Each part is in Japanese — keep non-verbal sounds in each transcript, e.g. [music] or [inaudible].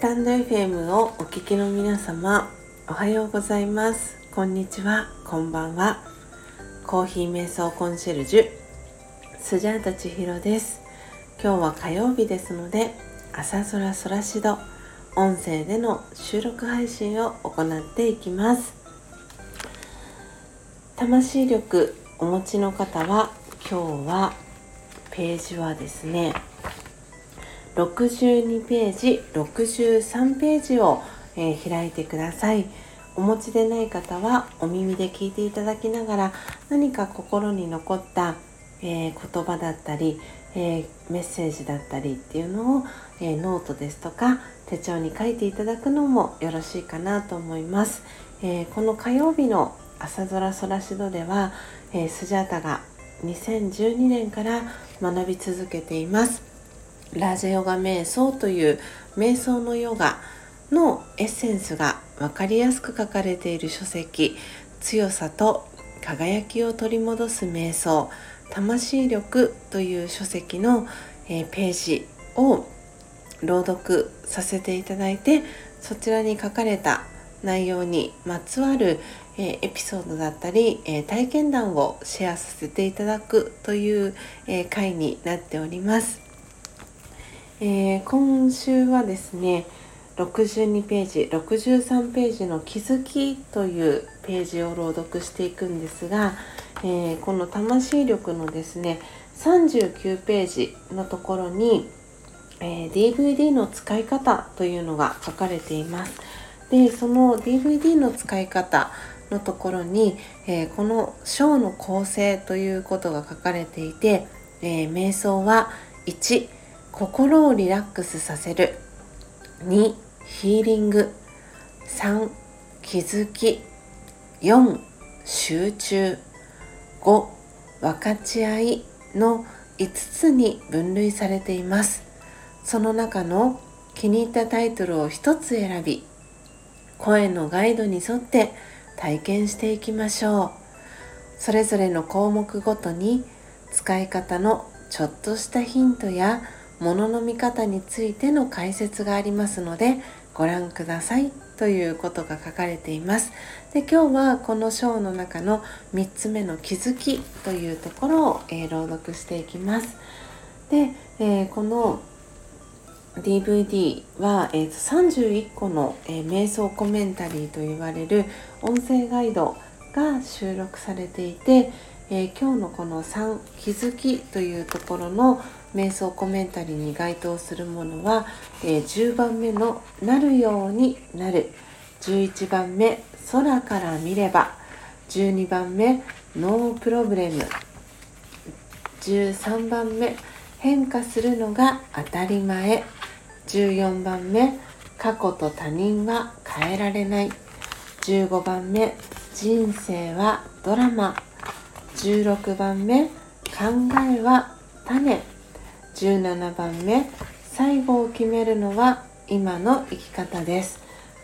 スタンド FM をお聞きの皆様おはようございます。こんにちは。こんばんは。コーヒー瞑想コンシェルジュスジャータ千尋です。今日は火曜日ですので朝空空しど音声での収録配信を行っていきます。魂力お持ちの方は今日はページはですね62ページ63ページを、えー、開いてください。お持ちでない方はお耳で聞いていただきながら何か心に残った、えー、言葉だったり、えー、メッセージだったりっていうのを、えノートですとか手帳に書いていただくのもよろしいかなと思います、えこの火曜日の朝空空しどでは、えスジャータが2012年から学び続けています。ラジヨガ瞑想という瞑想のヨガのエッセンスが分かりやすく書かれている書籍強さと輝きを取り戻す瞑想魂力という書籍の、え、ページを朗読させていただいてそちらに書かれた内容にまつわる、え、エピソードだったり、え、体験談をシェアさせていただくという、え回になっております。えー、今週はですね62ページ63ページの「気づき」というページを朗読していくんですが、えー、この魂力のですね39ページのところに、えー、DVD の使い方というのが書かれています。でその DVD の使い方のところに、えー、この章の構成ということが書かれていて、え瞑想は1心をリラックスさせる。2ヒーリング。3気づき。4集中。5分かち合いの5つに分類されています。その中の気に入ったタイトルを1つ選び声のガイドに沿って体験していきましょう。それぞれの項目ごとに使い方のちょっとしたヒントや物の見方についての解説がありますのでご覧ください。ということが書かれています。で今日はこの章の中の3つ目の気づきというところを、えー、朗読していきます。で、えー、この DVD は、えー、31個の、え瞑想コメンタリーと言われる音声ガイドが収録されていて、え今日のこの3気づきというところの瞑想コメンタリーに該当するものは、えー、10番目の「なるようになる」11番目「空から見れば」12番目「ノープロブレム」13番目「変化するのが当たり前」14番目「過去と他人は変えられない」15番目「人生はドラマ」16番目「考えは種」17番目。最後を決めるのは今の生き方です。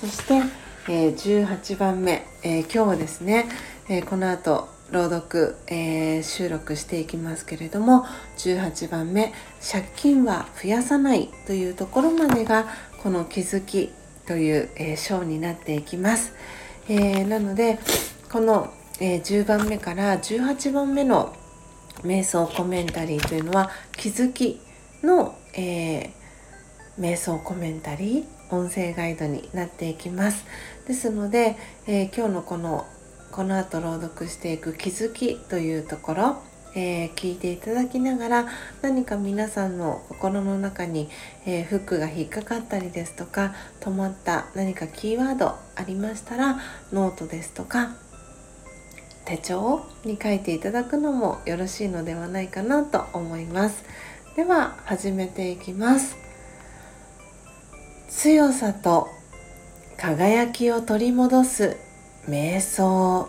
そして、えー、18番目、えー、今日はですね、えー、この後朗読、え収録していきますけれども18番目。借金は増やさないというところまでがこの気づきという、え章になっていきます、えなのでこの、え10番目から18番目の瞑想コメンタリーというのは気づきの、えー、瞑想コメンタリー音声ガイドになっていきます。ですので、えー、今日のこのこの後朗読していく気づきというところえー、聞いていただきながら何か皆さんの心の中に、えー、フックが引っかかったりですとか止まった何かキーワードありましたらノートですとか手帳に書いていただくのもよろしいのではないかなと思います。では始めていきます。強さと輝きを取り戻す瞑想。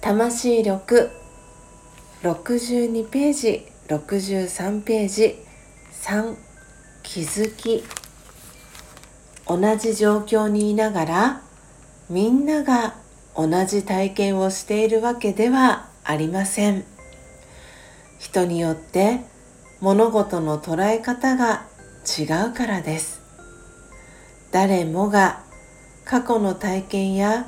魂力。62ページ63ページ。3気づき。同じ状況にいながらみんなが同じ体験をしているわけではありません。人によって物事の捉え方が違うからです。誰もが過去の体験や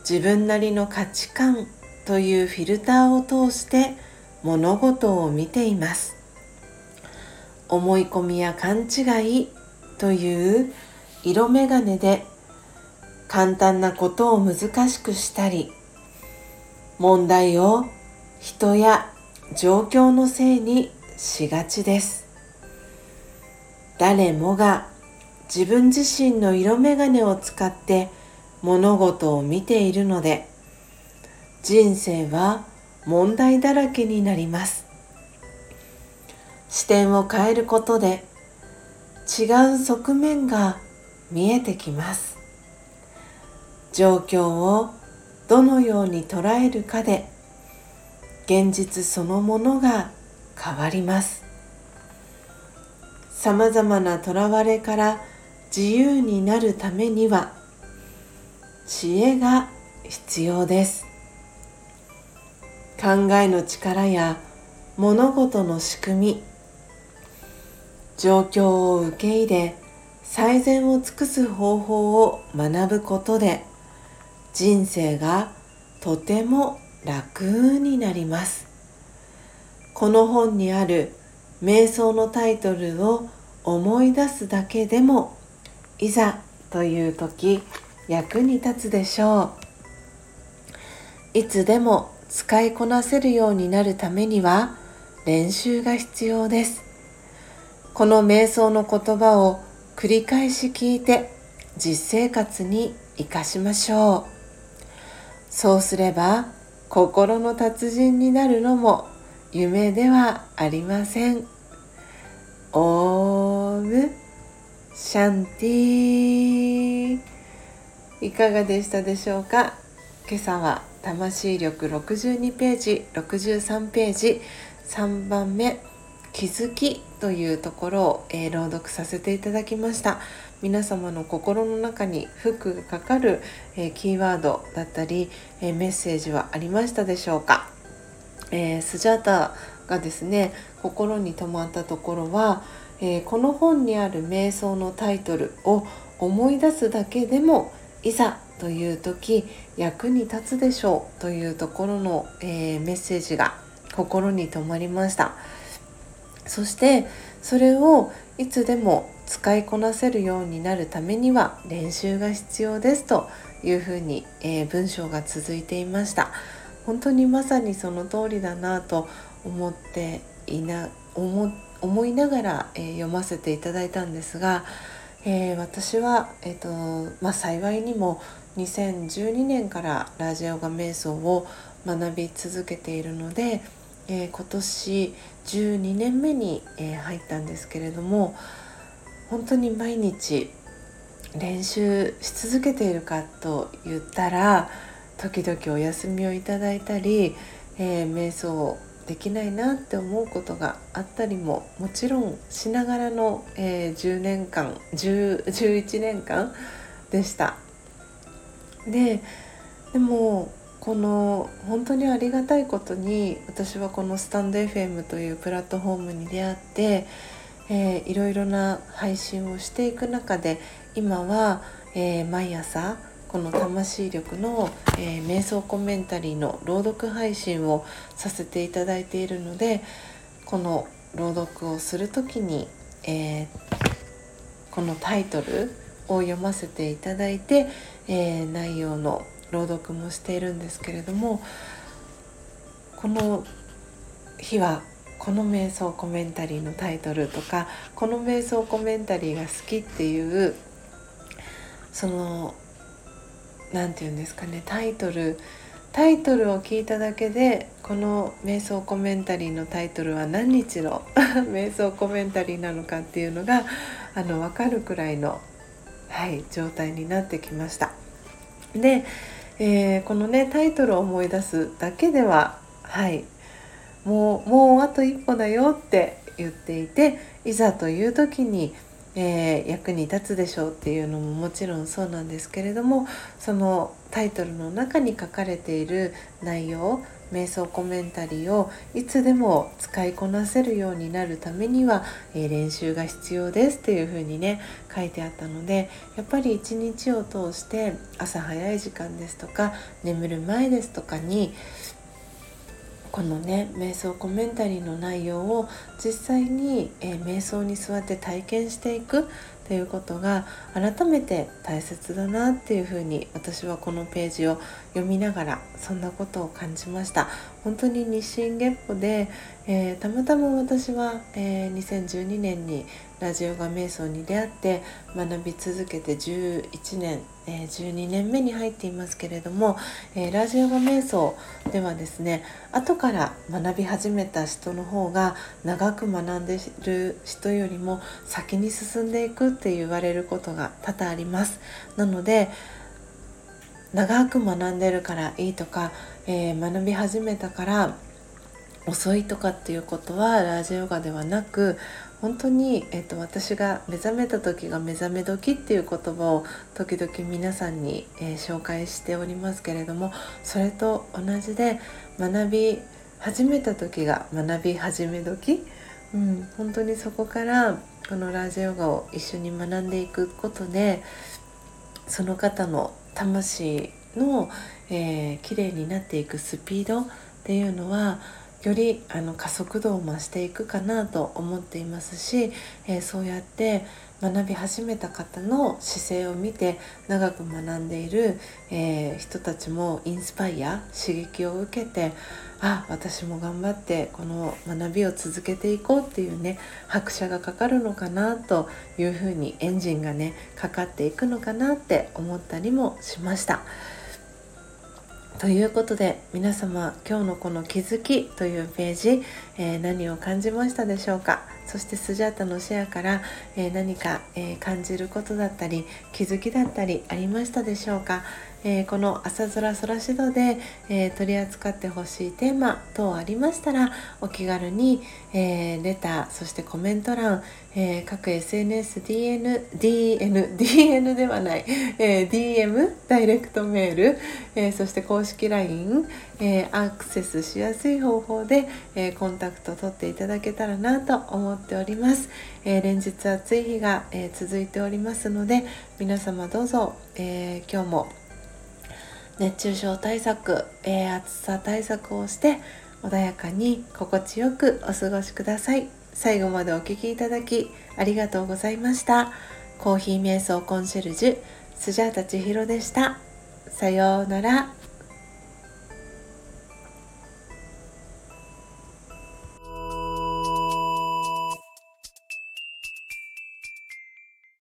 自分なりの価値観というフィルターを通して物事を見ています。思い込みや勘違いという色眼鏡で簡単なことを難しくしたり問題を人や状況のせいにしがちです。誰もが自分自身の色眼鏡を使って物事を見ているので人生は問題だらけになります。視点を変えることで違う側面が見えてきます。状況をどのように捉えるかで現実そのものが変わります。さまざまなとらわれから自由になるためには知恵が必要です。考えの力や物事の仕組み状況を受け入れ最善を尽くす方法を学ぶことで人生がとても楽になります。この本にある瞑想のタイトルを思い出すだけでもいざという時役に立つでしょう。いつでも使いこなせるようになるためには練習が必要です。この瞑想の言葉を繰り返し聞いて実生活に生かしましょう。そうすれば心の達人になるのも夢ではありません。オームシャンティいかがでしたでしょうか？今朝は魂力62ページ63ページ3番目気づきというところを、えー、朗読させていただきました。皆様の心の中にフックがかかる、え、キーワードだったり、え、メッセージはありましたでしょうか、えスジャータがですね心に留まったところは、えこの本にある瞑想のタイトルを思い出すだけでもいざという時役に立つでしょうというところの、えー、メッセージが心に留まりました。そしてそれをいつでも使いこなせるようになるためには練習が必要ですというふうに、えー、文章が続いていました。本当にまさにその通りだなと思っていな思思いながら、えー、読ませていただいたんですがえー、私は、えーとまあ、幸いにも2012年からラジオガ瞑想を学び続けているので、えー、今年12年目に、えー、入ったんですけれども本当に毎日練習し続けているかと言ったら時々お休みをいただいたり、えー、瞑想できないなって思うことがあったりももちろんしながらの、えー、10年間10 11年間でした。ででもこの本当にありがたいことに私はこのスタンド FM というプラットフォームに出会って、えー、いろいろな配信をしていく中で今は、えー、毎朝この魂力の、えー、瞑想コメンタリーの朗読配信をさせていただいているのでこの朗読をする時に、えー、このタイトルを読ませていただいて、えー、内容の朗読もしているんですけれどもこの日はこの瞑想コメンタリーのタイトルとかこの瞑想コメンタリーが好きっていうその何て言うんですかねタイトルタイトルを聞いただけでこの瞑想コメンタリーのタイトルは何日の [laughs] 瞑想コメンタリーなのかっていうのがあの分かるくらいの、はい、状態になってきました。で、えー、このねタイトルを思い出すだけでははい。もうもうあと一歩だよって言っていていざという時にえー、役に立つでしょうっていうのももちろんそうなんですけれどもそのタイトルの中に書かれている内容瞑想コメンタリーをいつでも使いこなせるようになるためには、えー、練習が必要ですっていう風にね書いてあったのでやっぱり一日を通して朝早い時間ですとか眠る前ですとかにこのね瞑想コメンタリーの内容を実際に、えー、瞑想に座って体験していくっていうことが改めて大切だなっていうふうに私はこのページを読みながらそんなことを感じました。本当に日進月歩で、えー、たまたま私は、えー、2012年にラジオが瞑想に出会って学び続けて11年、えー、12年目に入っていますけれども、えー、ラジオが瞑想ではですね後から学び始めた人の方が長く学んでいる人よりも先に進んでいくって言われることが多々あります。なので長く学んでるからいいとか、えー、学び始めたから遅いとかっていうことはラージオガではなく本当に、えーと、私が目覚めた時が目覚め時っていう言葉を時々皆さんに、えー、紹介しておりますけれどもそれと同じで学び始めた時が学び始め時、うん、本当にそこからこのラジオガを一緒に学んでいくことでその方の魂の、えー、綺麗になっていくスピードっていうのはよりあの加速度を増していくかなと思っていますし、えー、そうやって学び始めた方の姿勢を見て長く学んでいる、えー、人たちもインスパイア刺激を受けてあ私も頑張ってこの学びを続けていこうっていうね拍車がかかるのかなというふうにエンジンがねかかっていくのかなって思ったりもしました。ということで皆様今日のこの気づきというページ、えー、何を感じましたでしょうか？そしてスジャータのシェアから、えー、何か、えー、感じることだったり気づきだったりありましたでしょうか、えこの朝空空しどで、え取り扱ってほしいテーマ等ありましたらお気軽に、えレターそしてコメント欄、え各 SNSDN DN DN ではない、え DM ダイレクトメール、えそして公式 LINE、えアクセスしやすい方法で、えコンタクト取っていただけたらなと思っております、え連日暑い日が、え続いておりますので皆様どうぞ、え今日も熱中症対策、えー、暑さ対策をして穏やかに心地よくお過ごしください。最後までお聴きいただきありがとうございました。コーヒー瞑想コンシェルジュスジャータ千尋でした。さようなら。